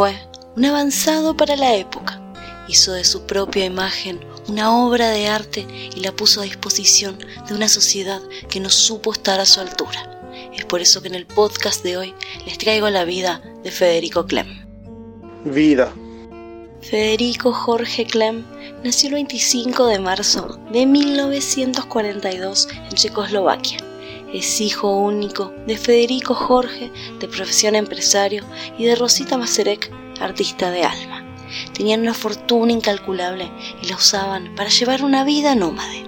fue un avanzado para la época. Hizo de su propia imagen una obra de arte y la puso a disposición de una sociedad que no supo estar a su altura. Es por eso que en el podcast de hoy les traigo la vida de Federico Clem. Vida. Federico Jorge Clem nació el 25 de marzo de 1942 en Checoslovaquia. Es hijo único de Federico Jorge, de profesión empresario, y de Rosita Macerek, artista de alma. Tenían una fortuna incalculable y la usaban para llevar una vida nómade.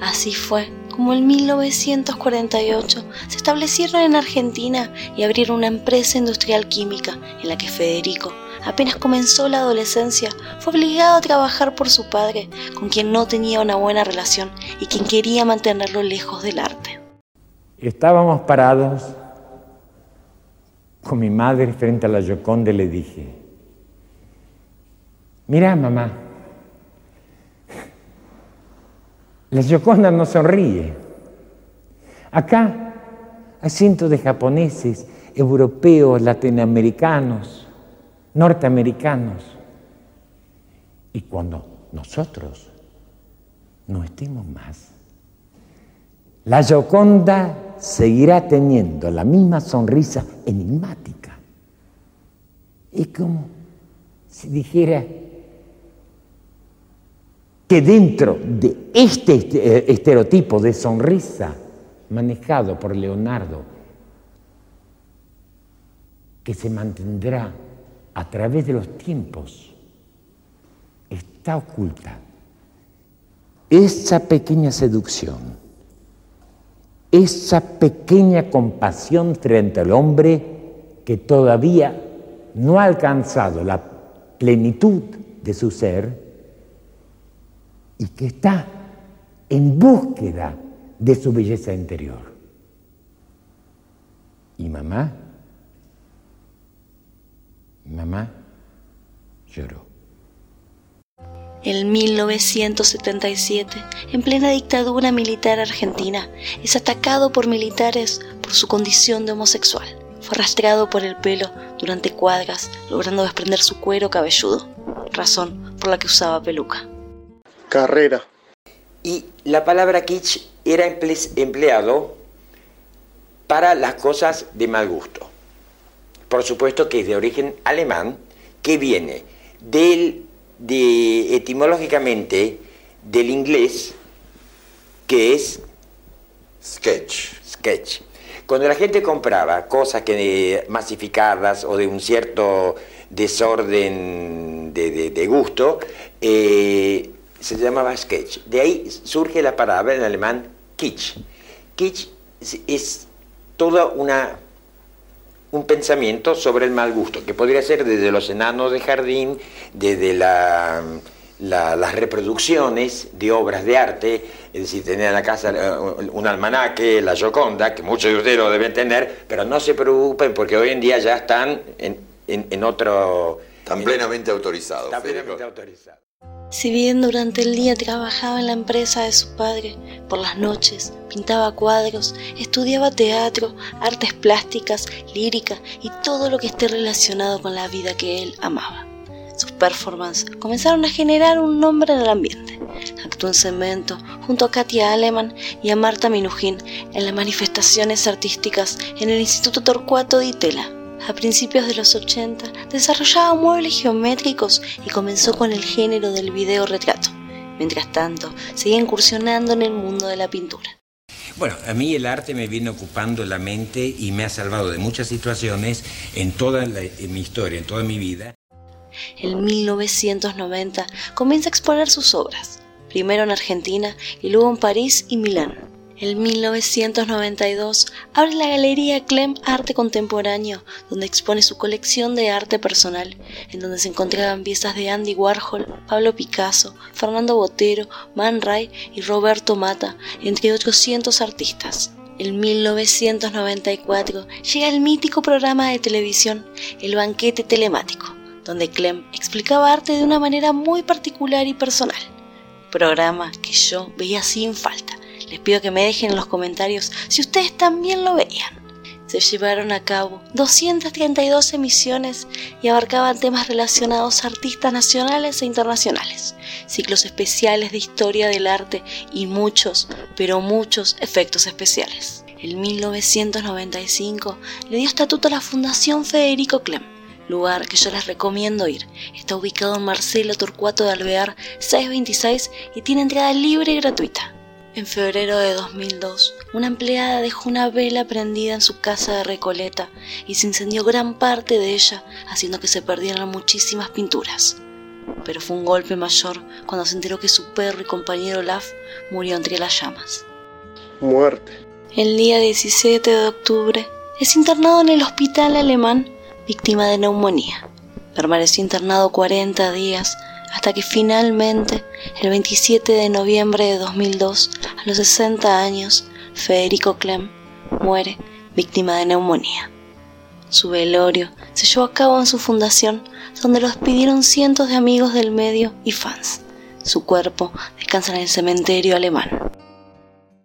Así fue como en 1948 se establecieron en Argentina y abrieron una empresa industrial química en la que Federico, apenas comenzó la adolescencia, fue obligado a trabajar por su padre, con quien no tenía una buena relación y quien quería mantenerlo lejos del arte. Estábamos parados con mi madre frente a la Joconda y le dije, mira mamá, la Joconda no sonríe. Acá hay cientos de japoneses, europeos, latinoamericanos, norteamericanos. Y cuando nosotros no estemos más, la Joconda seguirá teniendo la misma sonrisa enigmática. Es como si dijera que dentro de este, este estereotipo de sonrisa manejado por Leonardo, que se mantendrá a través de los tiempos, está oculta esa pequeña seducción esa pequeña compasión frente al hombre que todavía no ha alcanzado la plenitud de su ser y que está en búsqueda de su belleza interior. Y mamá, mamá lloró. En 1977, en plena dictadura militar argentina, es atacado por militares por su condición de homosexual. Fue rastreado por el pelo durante cuadras, logrando desprender su cuero cabelludo, razón por la que usaba peluca. Carrera. Y la palabra kitsch era empleado para las cosas de mal gusto. Por supuesto que es de origen alemán, que viene del de, etimológicamente del inglés que es sketch. sketch. Cuando la gente compraba cosas que masificadas o de un cierto desorden de, gusto, eh, se llamaba sketch. De ahí surge la palabra en alemán kitsch. Kitsch es toda una un pensamiento sobre el mal gusto, que podría ser desde los enanos de jardín, desde las reproducciones de obras de arte, es decir, tener en la casa eh, un almanaque, la Gioconda, que muchos de ustedes lo deben tener, pero no se preocupen porque hoy en día ya están en, otro... Están plenamente autorizados. Están plenamente autorizados. Si bien durante el día trabajaba en la empresa de su padre, por las noches pintaba cuadros, estudiaba teatro, artes plásticas, lírica y todo lo que esté relacionado con la vida que él amaba. Sus performances comenzaron a generar un nombre en el ambiente. Actuó en Cemento junto a Katia Aleman y a Marta Minujín en las manifestaciones artísticas en el Instituto Torcuato de Itela a principios de los 80, desarrollaba muebles geométricos y comenzó con el género del video retrato. Mientras tanto, seguía incursionando en el mundo de la pintura. Bueno, a mí el arte me viene ocupando la mente y me ha salvado de muchas situaciones en toda mi historia, en toda mi vida. En 1990 comienza a exponer sus obras, primero en Argentina y luego en París y Milán. En 1992 abre la Galería Clem Arte Contemporáneo, donde expone su colección de arte personal, en donde se encontraban piezas de Andy Warhol, Pablo Picasso, Fernando Botero, Man Ray y Roberto Mata, entre otros cientos artistas. En 1994 llega el mítico programa de televisión El Banquete Telemático, donde Clem explicaba arte de una manera muy particular y personal. Programa que yo veía sin falta les pido que me dejen en los comentarios si ustedes también lo veían. se llevaron a cabo 232 emisiones y abarcaban temas relacionados a artistas nacionales e internacionales, ciclos especiales de historia del arte y muchos, pero muchos efectos especiales. En 1995 le dio estatuto a la Fundación Federico Clem, lugar que yo les recomiendo ir. Está ubicado en Marcelo Torcuato de Alvear 626 y tiene entrada libre y gratuita. En febrero de 2002, una empleada dejó una vela prendida en su casa de Recoleta y se incendió gran parte de ella, haciendo que se perdieran muchísimas pinturas. Pero fue un golpe mayor cuando se enteró que su perro y compañero Olaf murió entre las llamas. Muerte. El día 17 de octubre es internado en el hospital alemán víctima de neumonía. Permaneció internado 40 días hasta que finalmente, el 27 de noviembre de 2002, a los 60 años, Federico Clem muere víctima de neumonía. Su velorio se llevó a cabo en su fundación, donde lo despidieron cientos de amigos del medio y fans. Su cuerpo descansa en el cementerio alemán.